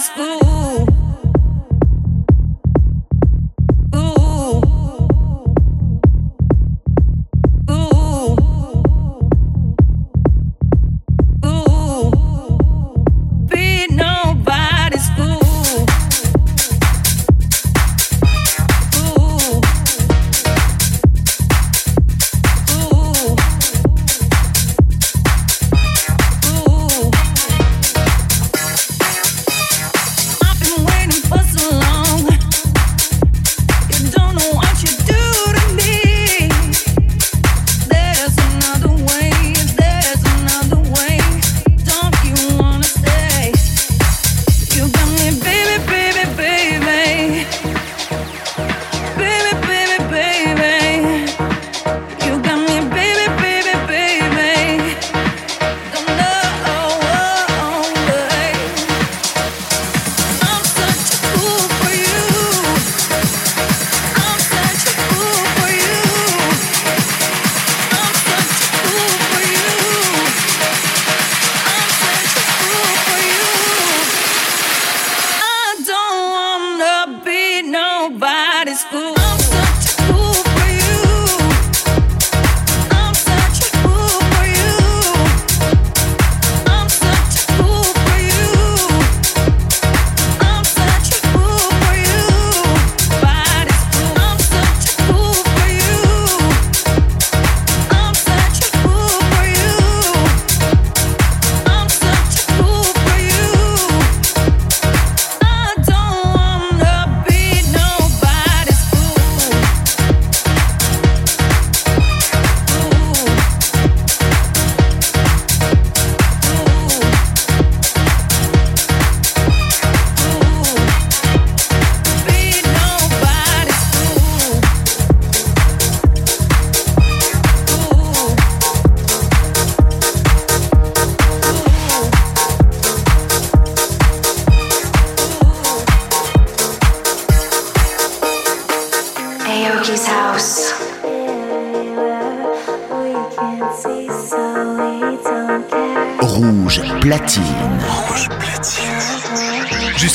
is ooh.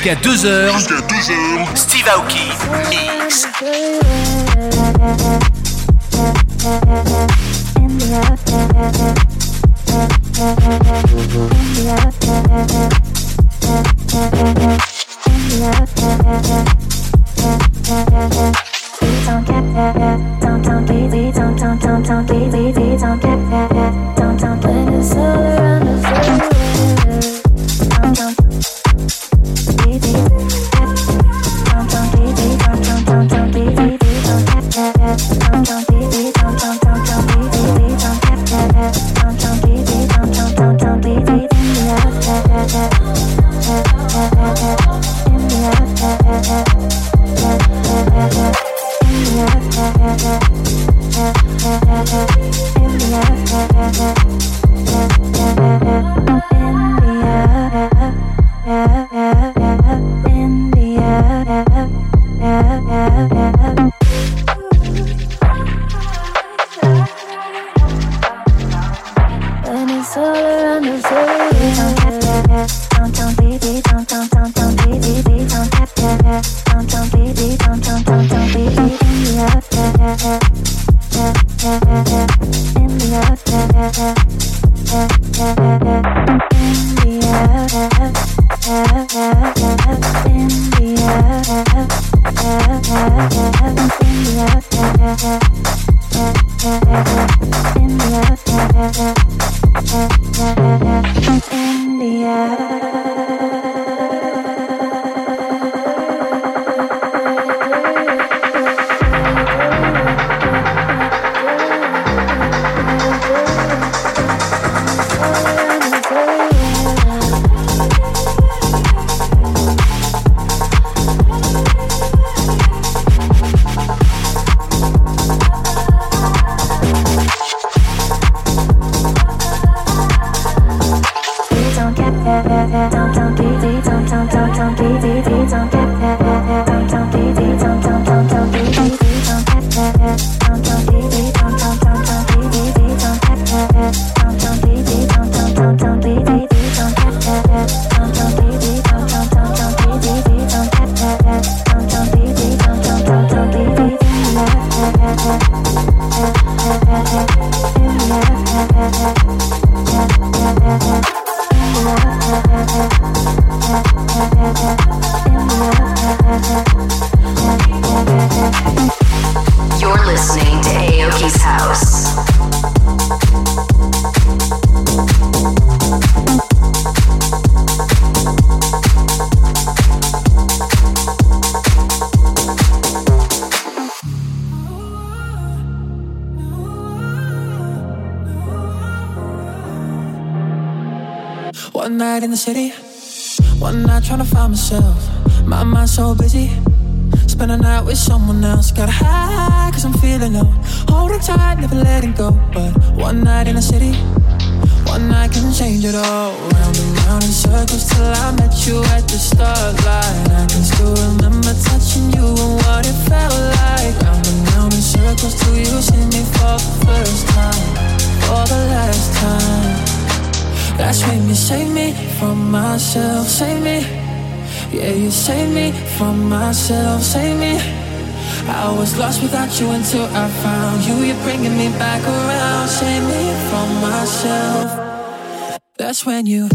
jusqu'à 2h. all around us. One night in the city, one night trying to find myself. My mind so busy. Spend a night with someone else. Got hide, cause I'm feeling low. Holding tight, never letting go. But one night in the city, one night can change it all. Round and round in circles till I met you at the start line. I can still remember touching you and what it felt like. Round and round in circles till you see me for the first time, for the last time. That's save me save me from myself, save me. Yeah, you save me from myself, save me. I was lost without you until I found you. You're bringing me back around, save me from myself. That's when you.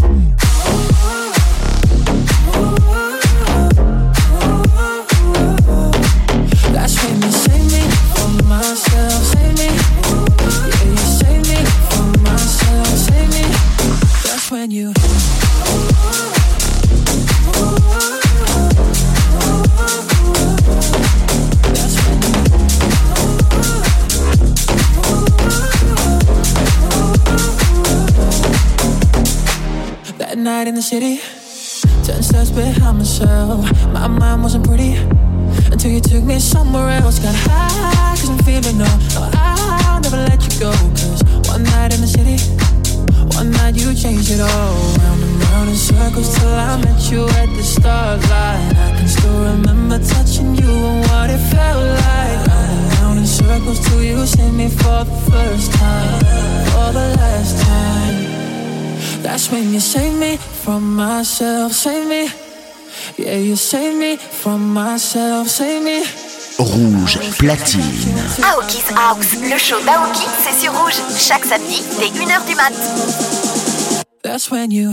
city. Ten steps behind myself. My mind wasn't pretty until you took me somewhere else. Got high, cause I'm feeling no. No, I'll never let you go. Cause one night in the city, one night you changed it all. Round and round in circles till I met you at the starlight. I can still remember touching you and what it felt like. Round and round in circles till you sent me for the first time. when you save me from myself, Save me. Yeah, you save me from myself, Save me. Rouge platine. Aoki's House, le show d'Aoki, c'est sur Rouge, chaque samedi dès 1h du mat. That's when you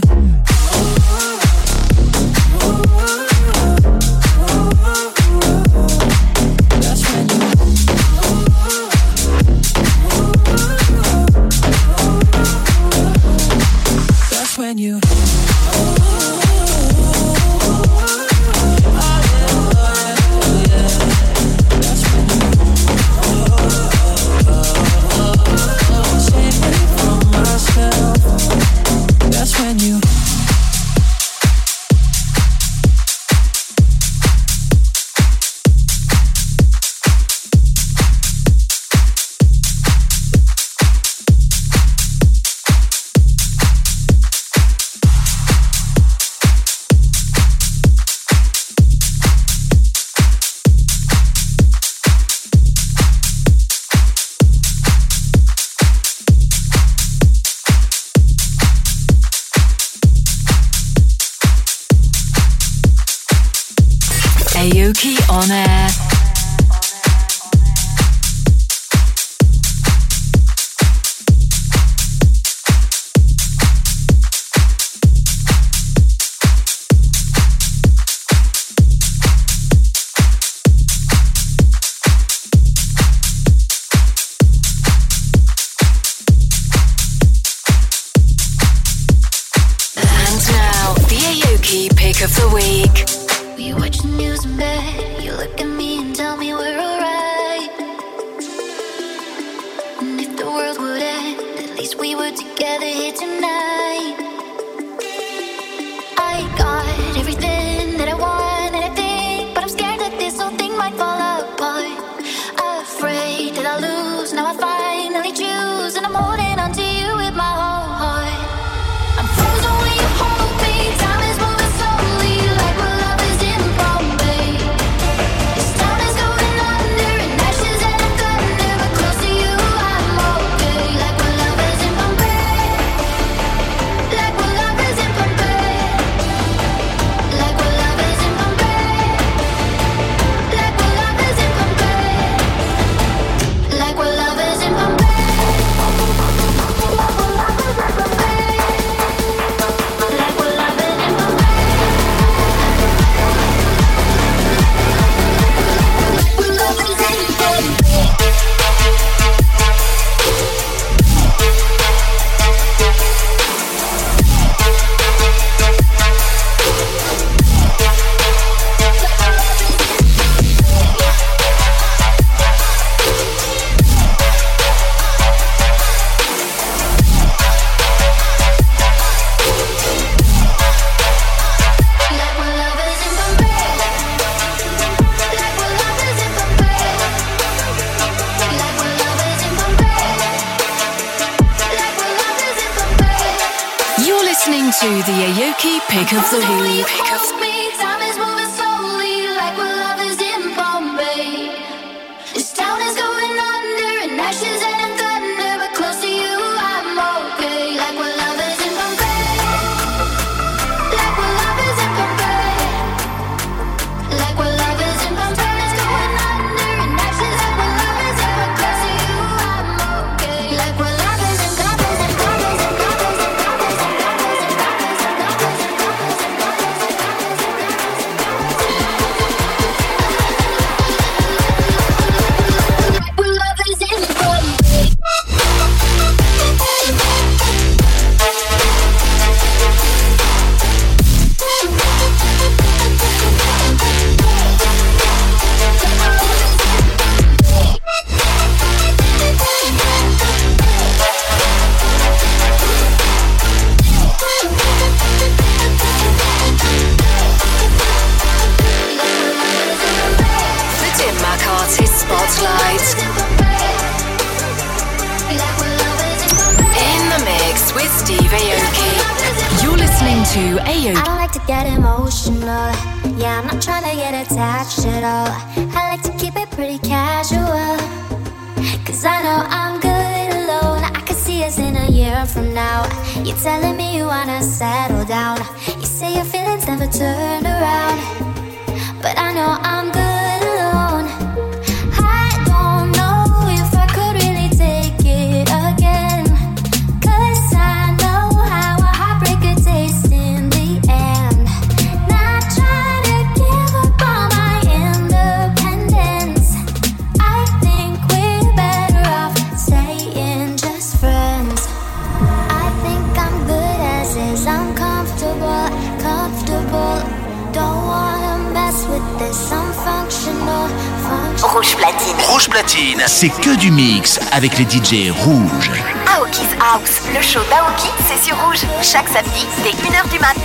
Rouge platine. Rouge platine. C'est que du mix avec les DJ rouges. Aoki's House. Le show d'Aoki, c'est sur rouge. Chaque samedi, c'est 1h du mat.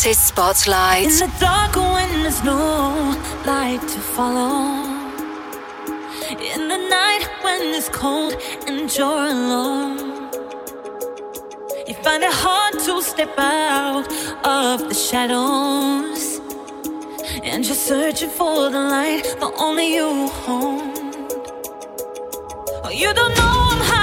Artist Spotlight. In the dark when there's no light to follow. In the night when it's cold and you're alone. You find it hard to step out of the shadows. And you're searching for the light that only you hold. Oh, you don't know I'm high.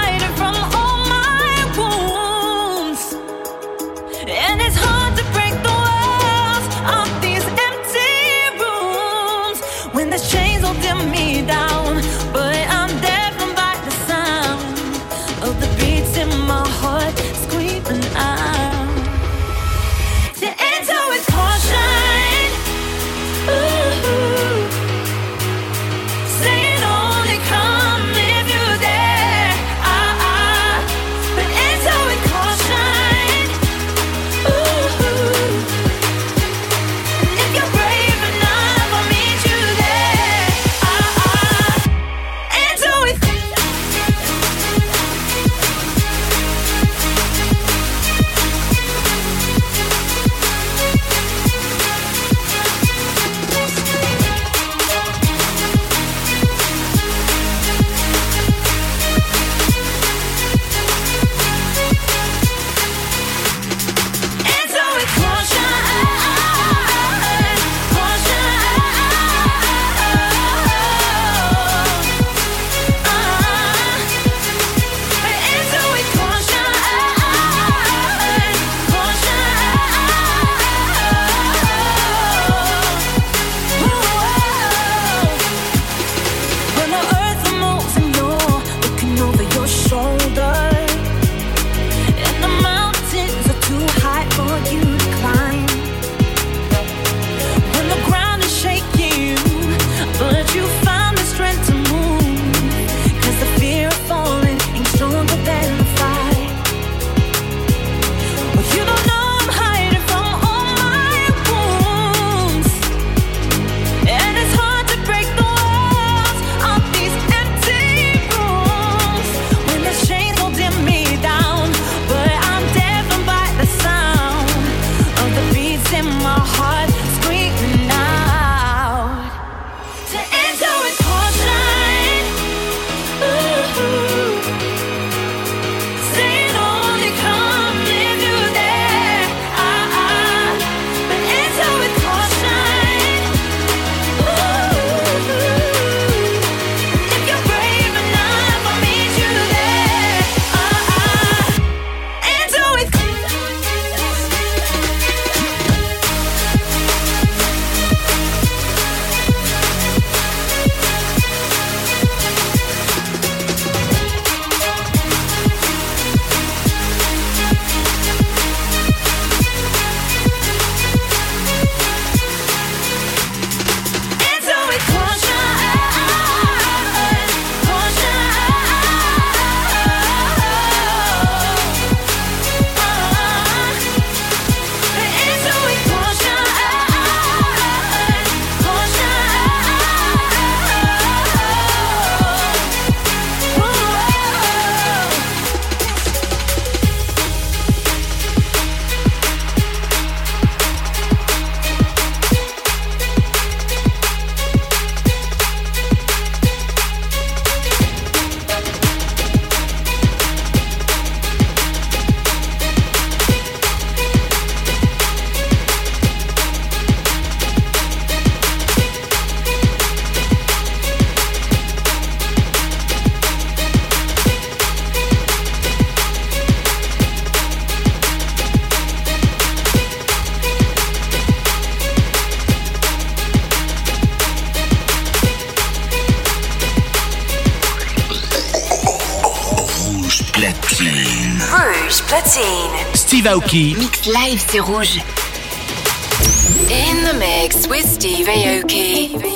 Mixed Mix live, c'est rouge. In the mix with Steve Aoki.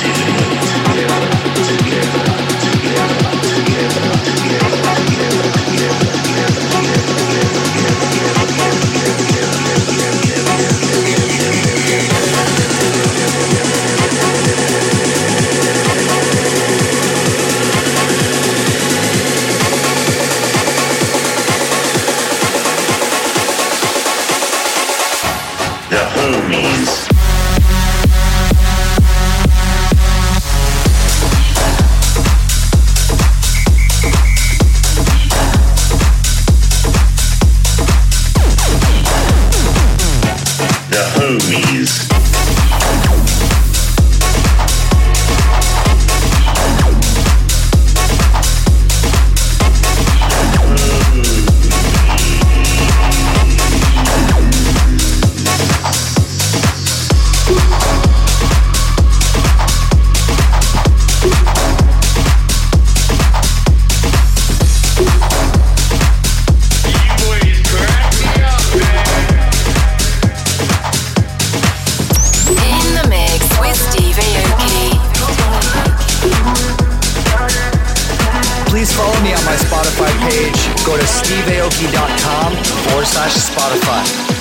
my Spotify page, go to steveaoki.com forward slash Spotify.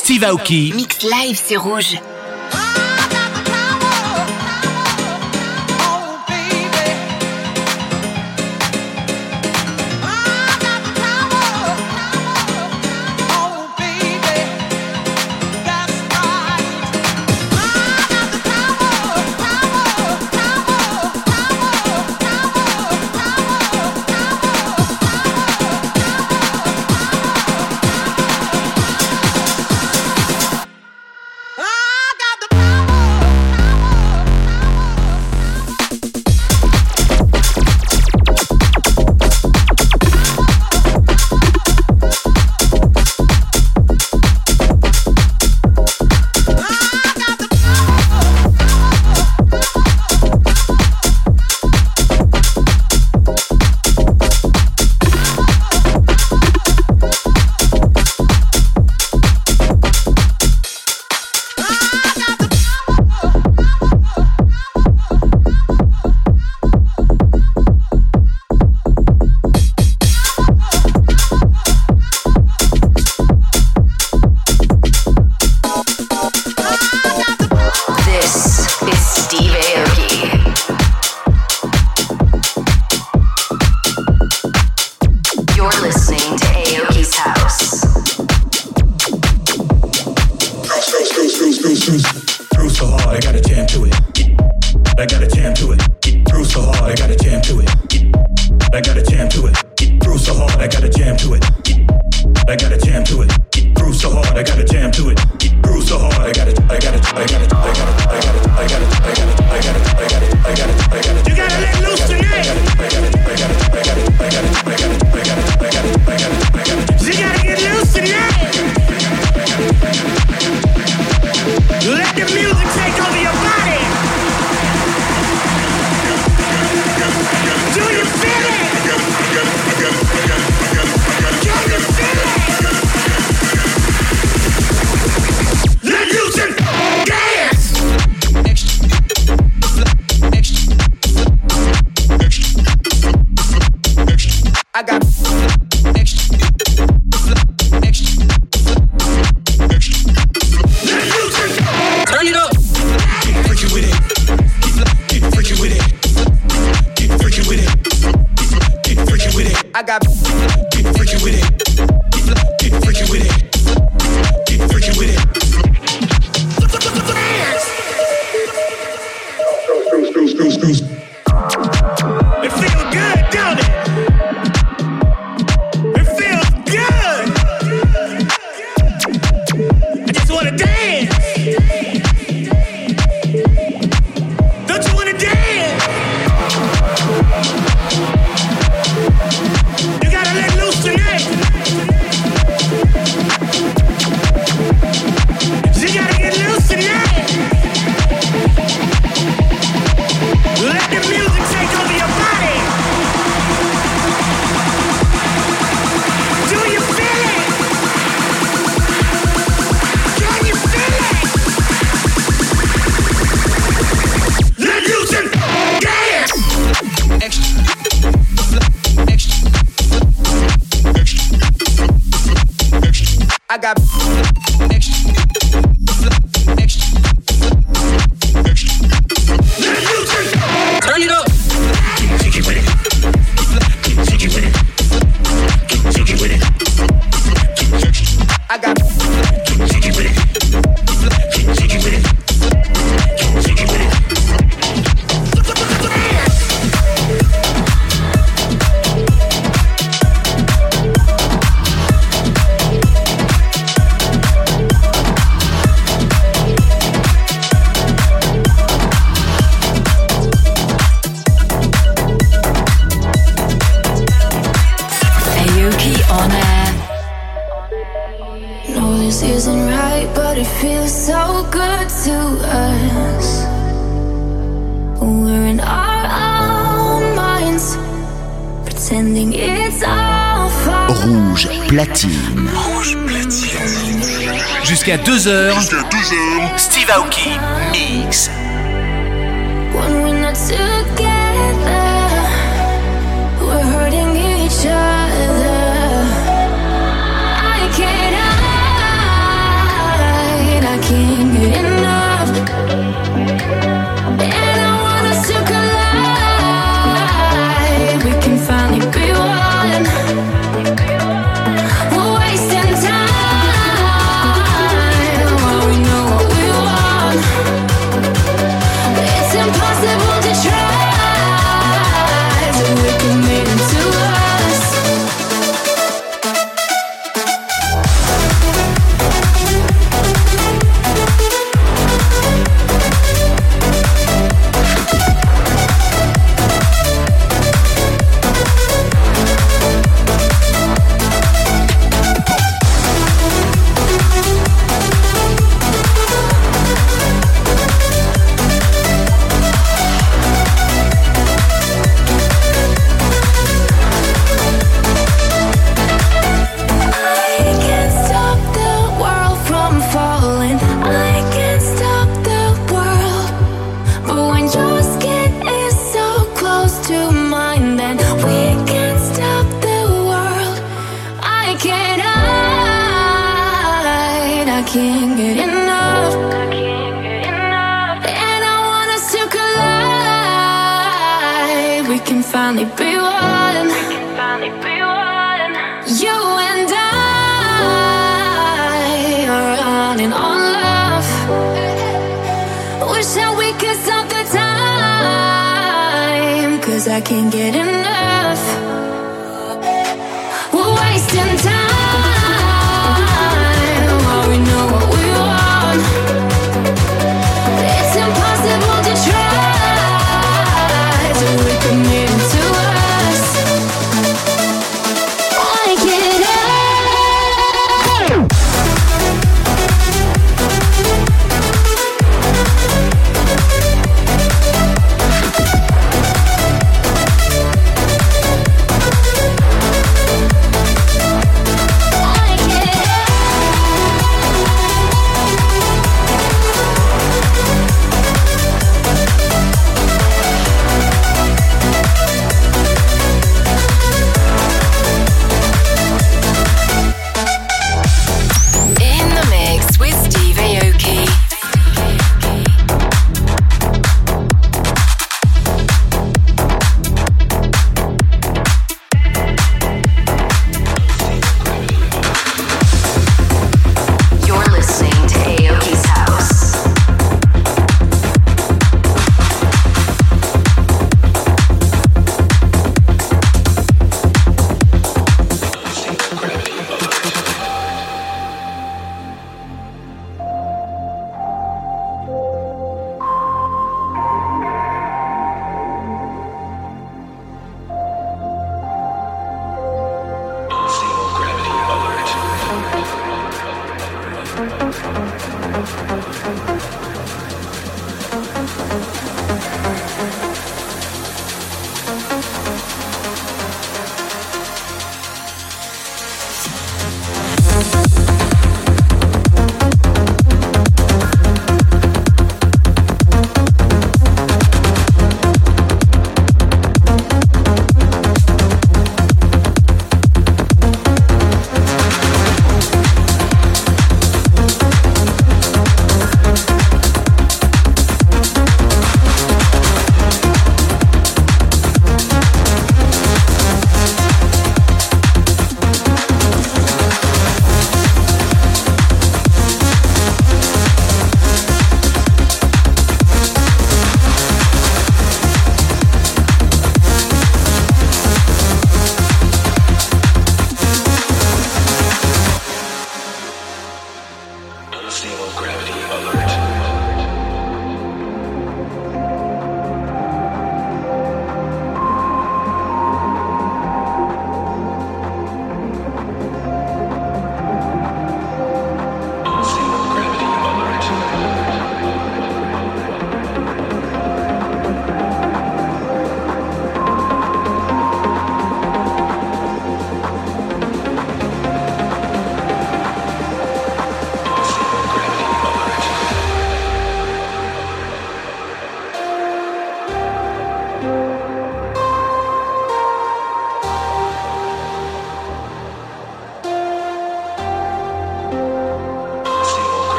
Steve Aoki. mixed live, c'est rouge. 2h. Jusqu'à 2 h Steve Aoki.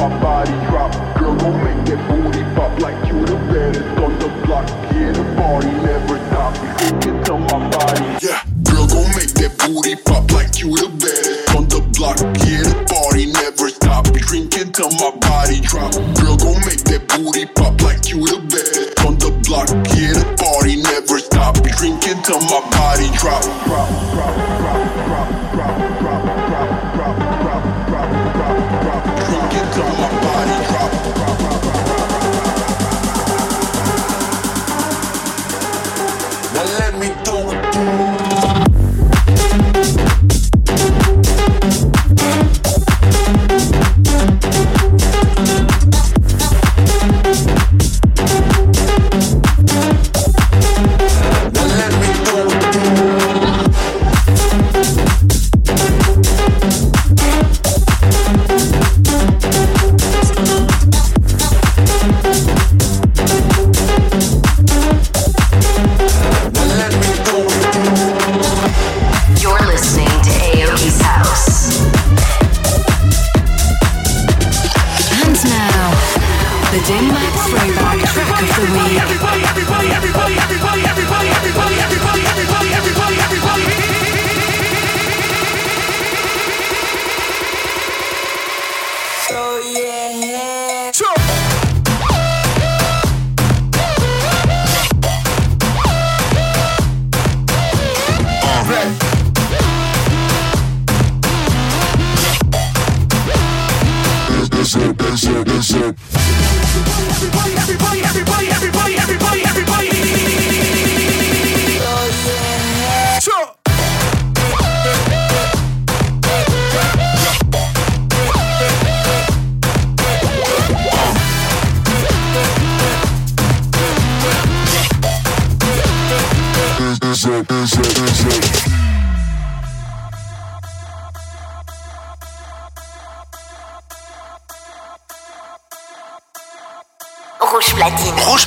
my body drop Girl, gon' make that booty pop like you the baddest on the block Yeah, the party never stop. you think it's on my body Yeah, girl, gon' make that booty pop like you the baddest on the block Yeah, the party never stop, drink it till my body drop girl,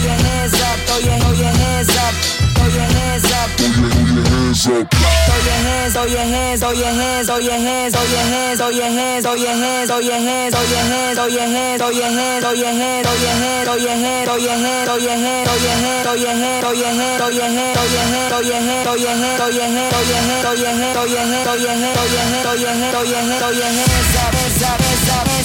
throw your hands up, throw your, throw your hands up, throw your hands up, throw your, hands, throw your hands, throw your hands, throw your hands, throw your hands, throw your hands, throw your hands, throw your hands, throw your hands, throw your hands, throw your hands, throw your hands, throw your hands, throw your hands, throw your hands, your hands, your hands, your hands, your hands, your hands, your hands, your hands, your hands, your hands, your hands, your hands, your hands, your hands, your hands, your hands, your hands, your hands hands hands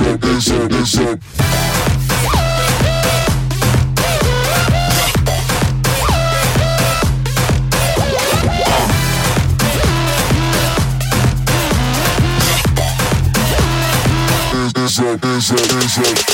is up, is up, is up. Is up, is up, is up.